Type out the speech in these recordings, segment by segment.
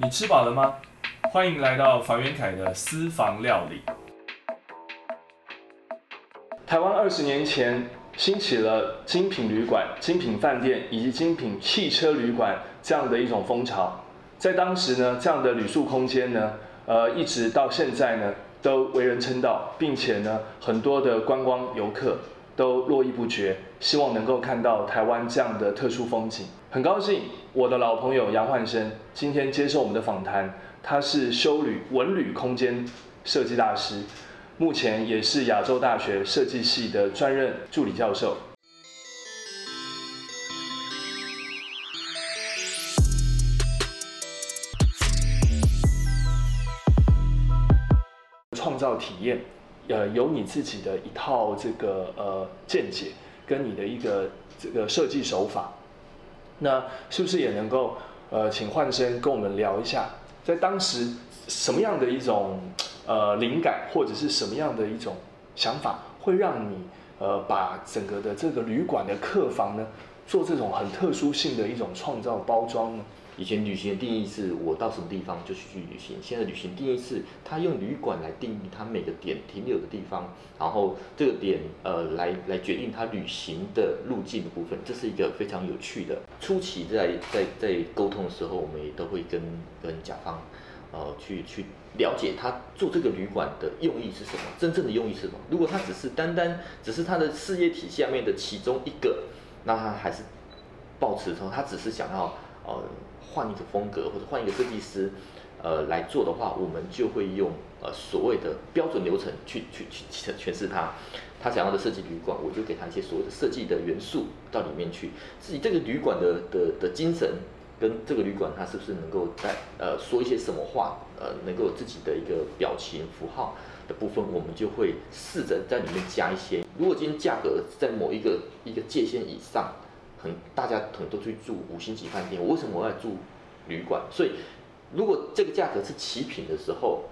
你吃饱了吗？欢迎来到房元凯的私房料理。台湾二十年前兴起了精品旅馆、精品饭店以及精品汽车旅馆这样的一种风潮，在当时呢，这样的旅宿空间呢，呃，一直到现在呢，都为人称道，并且呢，很多的观光游客都络绎不绝，希望能够看到台湾这样的特殊风景。很高兴，我的老朋友杨焕生今天接受我们的访谈。他是修旅文旅空间设计大师，目前也是亚洲大学设计系的专任助理教授。创造体验，呃，有你自己的一套这个呃见解，跟你的一个这个设计手法。那是不是也能够呃，请焕生跟我们聊一下，在当时什么样的一种呃灵感，或者是什么样的一种想法，会让你呃把整个的这个旅馆的客房呢，做这种很特殊性的一种创造包装呢？以前旅行的定义是我到什么地方就去旅行，现在旅行定义是他用旅馆来定义他每个点停留的地方，然后这个点呃来来决定他旅行的路径的部分，这是一个非常有趣的。初期在在在沟通的时候，我们也都会跟跟甲方呃去去了解他做这个旅馆的用意是什么，真正的用意是什么。如果他只是单单只是他的事业体下面的其中一个，那他还是保持说他只是想要呃。换一个风格或者换一个设计师，呃来做的话，我们就会用呃所谓的标准流程去去去诠诠释它。他想要的设计旅馆，我就给他一些所谓的设计的元素到里面去。自己这个旅馆的的的精神跟这个旅馆它是不是能够在呃说一些什么话，呃能够自己的一个表情符号的部分，我们就会试着在里面加一些。如果今天价格在某一个一个界限以上。很，大家可能都去住五星级饭店，我为什么我要住旅馆？所以，如果这个价格是齐平的时候，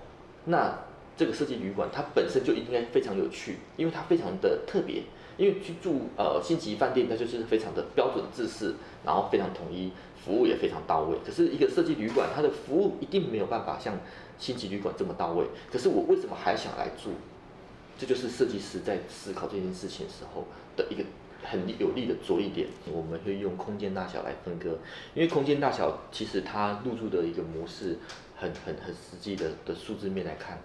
那这个设计旅馆它本身就应该非常有趣，因为它非常的特别。因为去住呃星级饭店，它就是非常的标准制式，然后非常统一，服务也非常到位。可是一个设计旅馆，它的服务一定没有办法像星级旅馆这么到位。可是我为什么还想来住？这就是设计师在思考这件事情时候的一个。很有利的着力点，我们会用空间大小来分割，因为空间大小其实它入住的一个模式很很很实际的的数字面来看，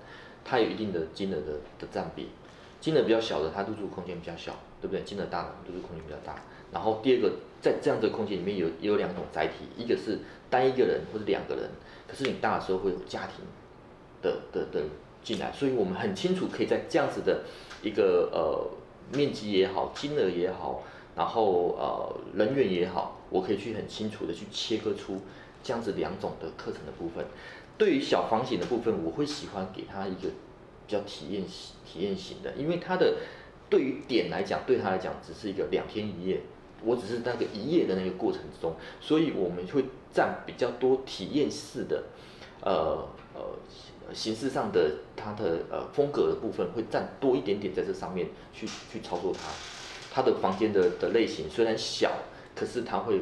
它有一定的金额的的占比，金额比较小的它入住空间比较小，对不对？金额大的入住空间比较大。然后第二个，在这样的空间里面有有两种载体，一个是单一个人或者两个人，可是你大的时候会有家庭的的的进来，所以我们很清楚可以在这样子的一个呃。面积也好，金额也好，然后呃人员也好，我可以去很清楚的去切割出这样子两种的课程的部分。对于小房型的部分，我会喜欢给他一个比较体验型体验型的，因为他的对于点来讲，对他来讲只是一个两天一夜，我只是那个一夜的那个过程之中，所以我们会占比较多体验式的，呃呃。形式上的它的呃风格的部分会占多一点点在这上面去去操作它，它的房间的的类型虽然小，可是它会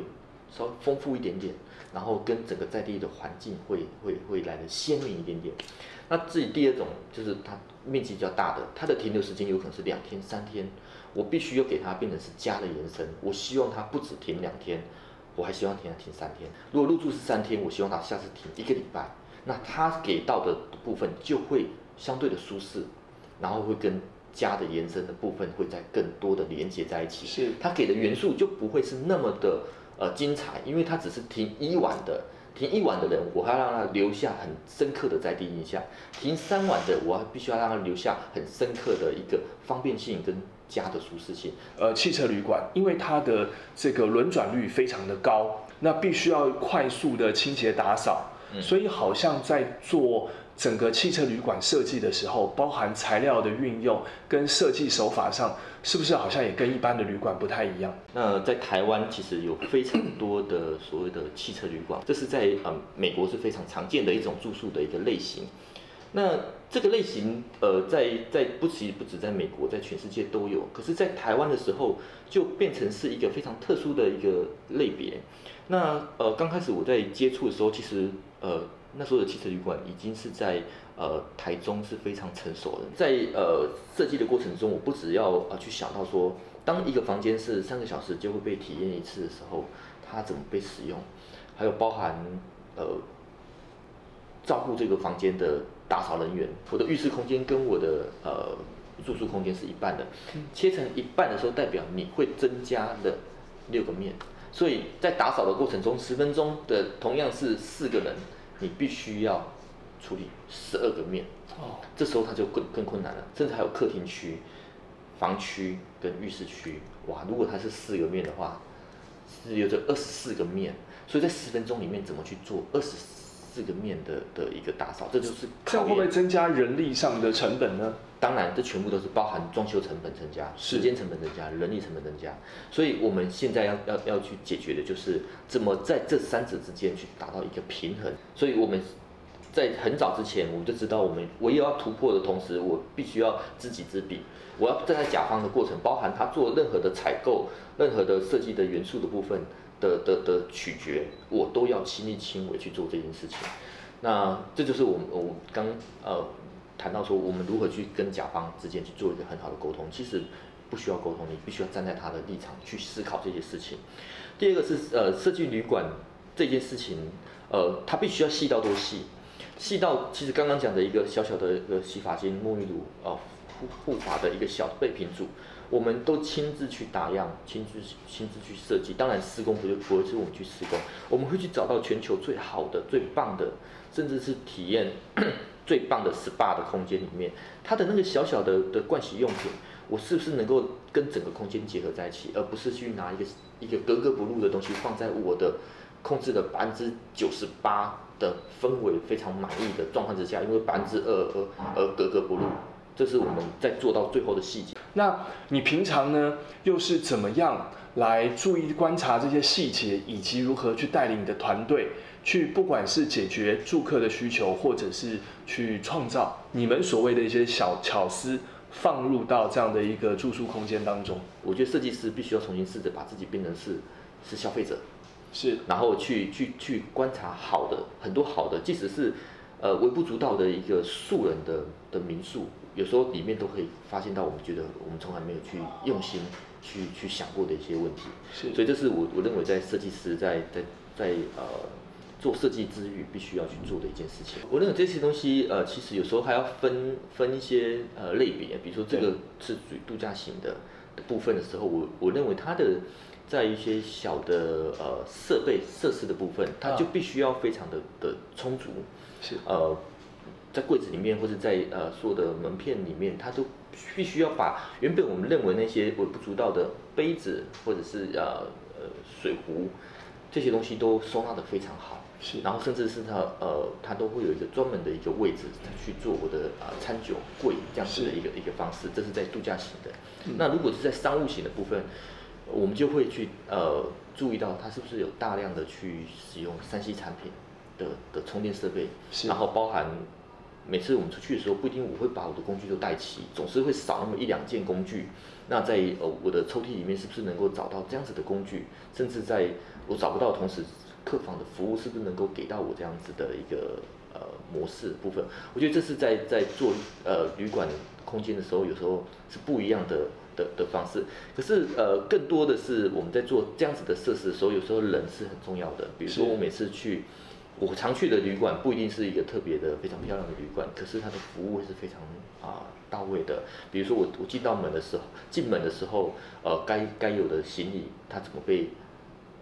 稍微丰富一点点，然后跟整个在地的环境会会会来的鲜明一点点。那自己第二种就是它面积比较大的，它的停留时间有可能是两天三天，我必须要给它变成是家的延伸，我希望它不止停两天，我还希望停停三天。如果入住是三天，我希望它下次停一个礼拜。那他给到的部分就会相对的舒适，然后会跟家的延伸的部分会在更多的连接在一起。是，他给的元素就不会是那么的呃精彩，因为他只是停一晚的，停一晚的人，我还要让他留下很深刻的在地印象；停三晚的，我还必须要让他留下很深刻的一个方便性跟家的舒适性。呃，汽车旅馆，因为它的这个轮转率非常的高，那必须要快速的清洁打扫。所以好像在做整个汽车旅馆设计的时候，包含材料的运用跟设计手法上，是不是好像也跟一般的旅馆不太一样？那在台湾其实有非常多的所谓的汽车旅馆，这是在呃美国是非常常见的一种住宿的一个类型。那这个类型，呃，在在不其不止在美国，在全世界都有。可是，在台湾的时候，就变成是一个非常特殊的一个类别。那呃，刚开始我在接触的时候，其实呃，那时候的汽车旅馆已经是在呃台中是非常成熟的。在呃设计的过程中，我不只要呃去想到说，当一个房间是三个小时就会被体验一次的时候，它怎么被使用，还有包含呃照顾这个房间的。打扫人员，我的浴室空间跟我的呃住宿空间是一半的，切成一半的时候，代表你会增加的六个面，所以在打扫的过程中，十分钟的同样是四个人，你必须要处理十二个面，哦，这时候它就更更困难了，甚至还有客厅区、房区跟浴室区，哇，如果它是四个面的话，是有着二十四个面，所以在十分钟里面怎么去做？二十？四个面的的一个打扫，这就是这样会不会增加人力上的成本呢？当然，这全部都是包含装修成本增加、时间成本增加、人力成本增加。所以我们现在要要要去解决的就是怎么在这三者之间去达到一个平衡。所以我们在很早之前，我们就知道我们我也要突破的同时，我必须要知己知彼。我要站在甲方的过程，包含他做任何的采购、任何的设计的元素的部分。的的的取决，我都要亲力亲为去做这件事情。那这就是我们我刚呃谈到说，我们如何去跟甲方之间去做一个很好的沟通。其实不需要沟通，你必须要站在他的立场去思考这些事情。第二个是呃设计旅馆这件事情，呃，他必须要细到多细？细到其实刚刚讲的一个小小的一个洗发精、沐浴乳哦护护发的一个小备品组。我们都亲自去打样，亲自亲自去设计。当然，施工不就不会是我们去施工，我们会去找到全球最好的、最棒的，甚至是体验 最棒的 SPA 的空间里面，它的那个小小的的盥洗用品，我是不是能够跟整个空间结合在一起，而不是去拿一个一个格格不入的东西放在我的控制的百分之九十八的氛围非常满意的状况之下，因为百分之二而而格格不入。这是我们在做到最后的细节。那你平常呢，又是怎么样来注意观察这些细节，以及如何去带领你的团队去，不管是解决住客的需求，或者是去创造你们所谓的一些小巧思，放入到这样的一个住宿空间当中？我觉得设计师必须要重新试着把自己变成是是消费者，是，然后去去去观察好的很多好的，即使是呃微不足道的一个素人的的民宿。有时候里面都可以发现到我们觉得我们从来没有去用心去去想过的一些问题，是，所以这是我我认为在设计师在在在呃做设计之余必须要去做的一件事情。我认为这些东西呃其实有时候还要分分一些呃类别，比如说这个是属于度假型的的部分的时候，我我认为它的在一些小的呃设备设施的部分，它就必须要非常的的充足，是呃。在柜子里面，或者在呃所有的门片里面，它都必须要把原本我们认为那些微不足道的杯子，或者是呃呃水壶这些东西都收纳的非常好。是。然后甚至是它呃它都会有一个专门的一个位置去做我的啊餐酒柜这样子的一个一个方式。这是在度假型的。那如果是在商务型的部分，我们就会去呃注意到它是不是有大量的去使用三 C 产品的的充电设备，然后包含。每次我们出去的时候，不一定我会把我的工具都带齐，总是会少那么一两件工具。那在呃我的抽屉里面，是不是能够找到这样子的工具？甚至在我找不到的同时，客房的服务是不是能够给到我这样子的一个呃模式部分？我觉得这是在在做呃旅馆空间的时候，有时候是不一样的的的方式。可是呃更多的是我们在做这样子的设施的时候，有时候人是很重要的。比如说我每次去。我常去的旅馆不一定是一个特别的非常漂亮的旅馆，可是它的服务是非常啊到位的。比如说我我进到门的时候，进门的时候，呃，该该有的行李它怎么被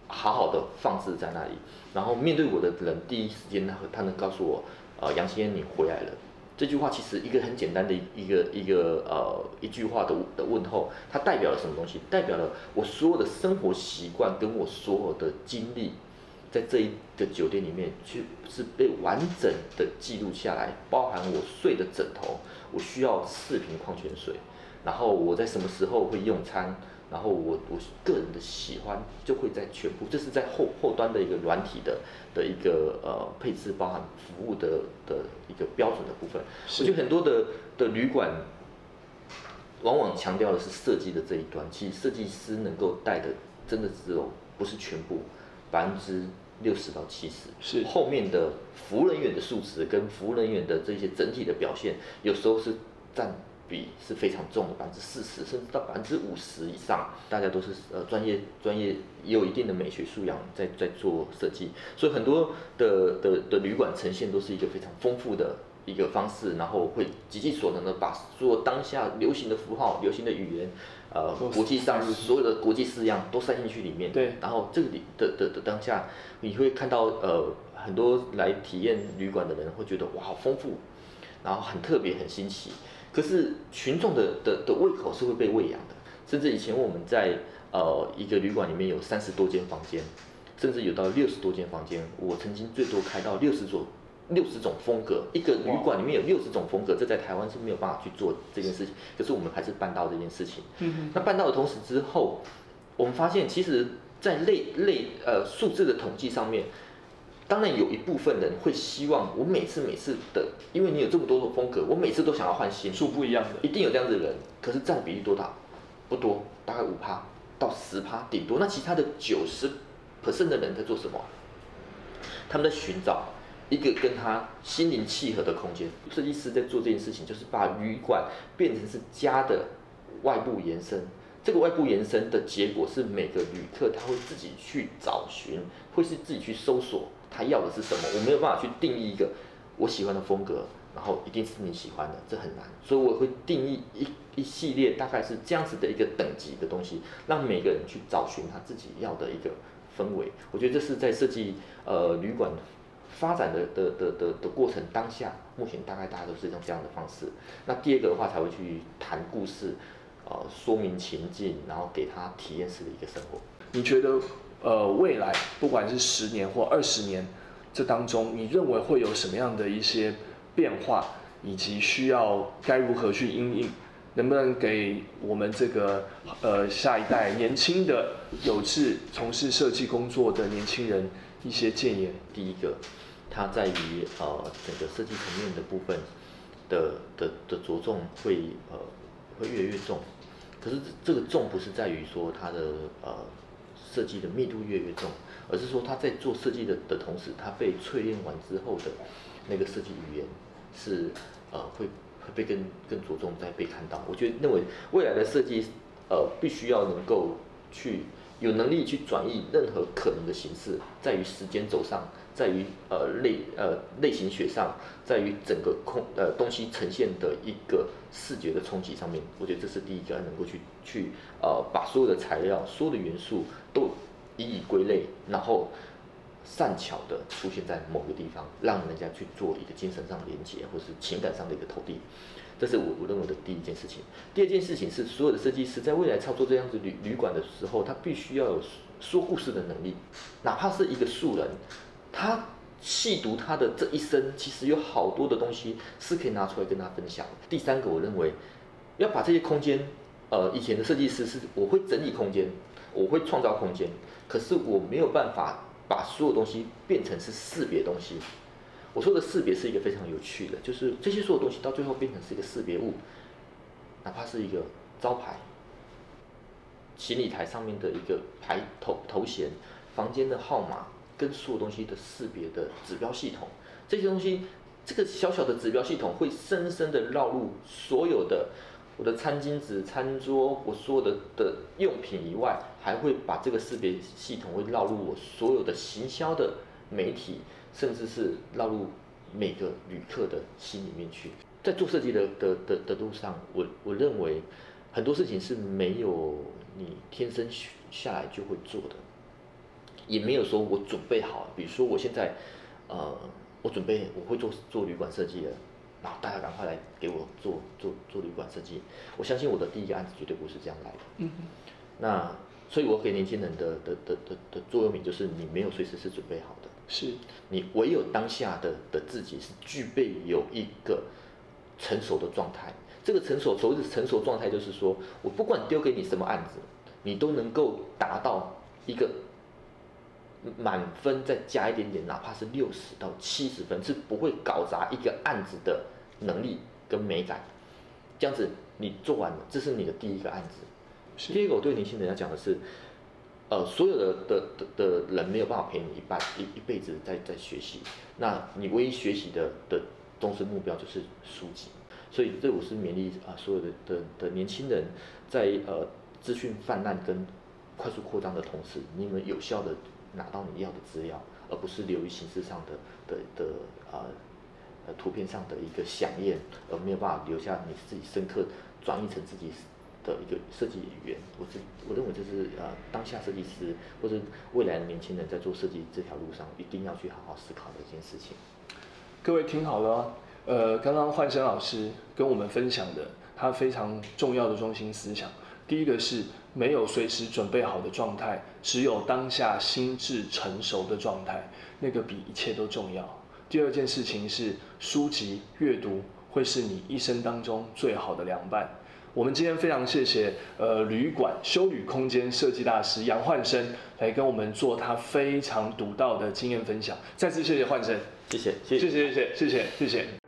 好好的放置在那里，然后面对我的人第一时间他他能告诉我，呃，杨先生你回来了。这句话其实一个很简单的一个一个呃一句话的的问候，它代表了什么东西？代表了我所有的生活习惯跟我所有的经历。在这一个酒店里面，去是被完整的记录下来，包含我睡的枕头，我需要四瓶矿泉水，然后我在什么时候会用餐，然后我我个人的喜欢就会在全部，这是在后后端的一个软体的的一个呃配置，包含服务的的一个标准的部分。我觉得很多的的旅馆，往往强调的是设计的这一端，其实设计师能够带的真的只有不是全部，百分之六十到七十，是后面的服务人员的素质跟服务人员的这些整体的表现，有时候是占。比是非常重的，百分之四十甚至到百分之五十以上，大家都是呃专业专业也有一定的美学素养在在做设计，所以很多的的的旅馆呈现都是一个非常丰富的一个方式，然后会极尽所能的把所有当下流行的符号、流行的语言，呃，国际上所有的国际式样都塞进去里面。对。然后这个里的的的当下，你会看到呃很多来体验旅馆的人会觉得哇好丰富，然后很特别很新奇。可是群众的的的胃口是会被喂养的，甚至以前我们在呃一个旅馆里面有三十多间房间，甚至有到六十多间房间，我曾经最多开到六十种六十种风格，一个旅馆里面有六十种风格，这在台湾是没有办法去做这件事情，可是我们还是办到这件事情。嗯那办到的同时之后，我们发现其实在类类呃数字的统计上面。当然有一部分人会希望我每次每次的，因为你有这么多种风格，我每次都想要换新，数不一样的，一定有这样子的人。可是占比例多大？不多，大概五趴到十趴，顶多。那其他的九十 percent 的人在做什么？他们在寻找一个跟他心灵契合的空间。设计师在做这件事情，就是把旅馆变成是家的外部延伸。这个外部延伸的结果是每个旅客他会自己去找寻，会是自己去搜索。他要的是什么？我没有办法去定义一个我喜欢的风格，然后一定是你喜欢的，这很难。所以我会定义一一系列大概是这样子的一个等级的东西，让每个人去找寻他自己要的一个氛围。我觉得这是在设计呃旅馆发展的的的的的过程当下，目前大概大家都是用这样的方式。那第二个的话才会去谈故事，呃，说明情境，然后给他体验式的一个生活。你觉得？呃，未来不管是十年或二十年，这当中你认为会有什么样的一些变化，以及需要该如何去应应？能不能给我们这个呃下一代年轻的有志从事设计工作的年轻人一些建议？第一个，它在于呃整个设计层面的部分的的的着重会呃会越来越重，可是这个重不是在于说它的呃。设计的密度越来越重，而是说他在做设计的的同时，他被淬炼完之后的那个设计语言是呃会会被更更着重在被看到。我觉得认为未来的设计呃必须要能够去有能力去转移任何可能的形式，在于时间轴上，在于呃类呃类型学上，在于整个空呃东西呈现的一个视觉的冲击上面，我觉得这是第一个能够去去呃把所有的材料、所有的元素都一一归类，然后善巧的出现在某个地方，让人家去做一个精神上的连接，或是情感上的一个投递。这是我我认为的第一件事情。第二件事情是，所有的设计师在未来操作这样子旅旅馆的时候，他必须要有说故事的能力，哪怕是一个素人，他细读他的这一生，其实有好多的东西是可以拿出来跟他分享。第三个，我认为要把这些空间，呃，以前的设计师是我会整理空间，我会创造空间，可是我没有办法把所有东西变成是识别东西。我说的识别是一个非常有趣的，就是这些所有东西到最后变成是一个识别物，哪怕是一个招牌、行李台上面的一个牌头头衔、房间的号码，跟所有东西的识别的指标系统，这些东西，这个小小的指标系统会深深的绕入所有的我的餐巾纸、餐桌，我所有的的用品以外，还会把这个识别系统会绕入我所有的行销的媒体。甚至是绕入每个旅客的心里面去，在做设计的的的的路上，我我认为很多事情是没有你天生下来就会做的，也没有说我准备好，比如说我现在呃，我准备我会做做旅馆设计的，然后大家赶快来给我做做做旅馆设计，我相信我的第一个案子绝对不是这样来的。嗯那所以我给年轻人的的的的的座右铭就是：你没有随时是准备好的。是你唯有当下的的自己是具备有一个成熟的状态。这个成熟所谓的成熟状态，就是说我不管丢给你什么案子，你都能够达到一个满分再加一点点，哪怕是六十到七十分，是不会搞砸一个案子的能力跟美感。这样子你做完了，这是你的第一个案子。第二个我对年轻人要讲的是，呃，所有的的的的人没有办法陪你一半一一辈子在在学习，那你唯一学习的的终身目标就是书籍。所以这我是勉励啊，所有的的的年轻人，在呃资讯泛滥跟快速扩张的同时，你们有效的拿到你要的资料，而不是流于形式上的的的呃呃图片上的一个响应，而没有办法留下你自己深刻转译成自己的一个设计语言。我这我认为这是呃当下设计师或者未来的年轻人在做设计这条路上一定要去好好思考的一件事情。各位听好了。呃，刚刚焕生老师跟我们分享的，他非常重要的中心思想，第一个是没有随时准备好的状态，只有当下心智成熟的状态，那个比一切都重要。第二件事情是书籍阅读会是你一生当中最好的良伴。我们今天非常谢谢呃旅馆修旅空间设计大师杨焕生来跟我们做他非常独到的经验分享，再次谢谢焕生，谢谢，谢谢，谢谢，谢谢，谢谢。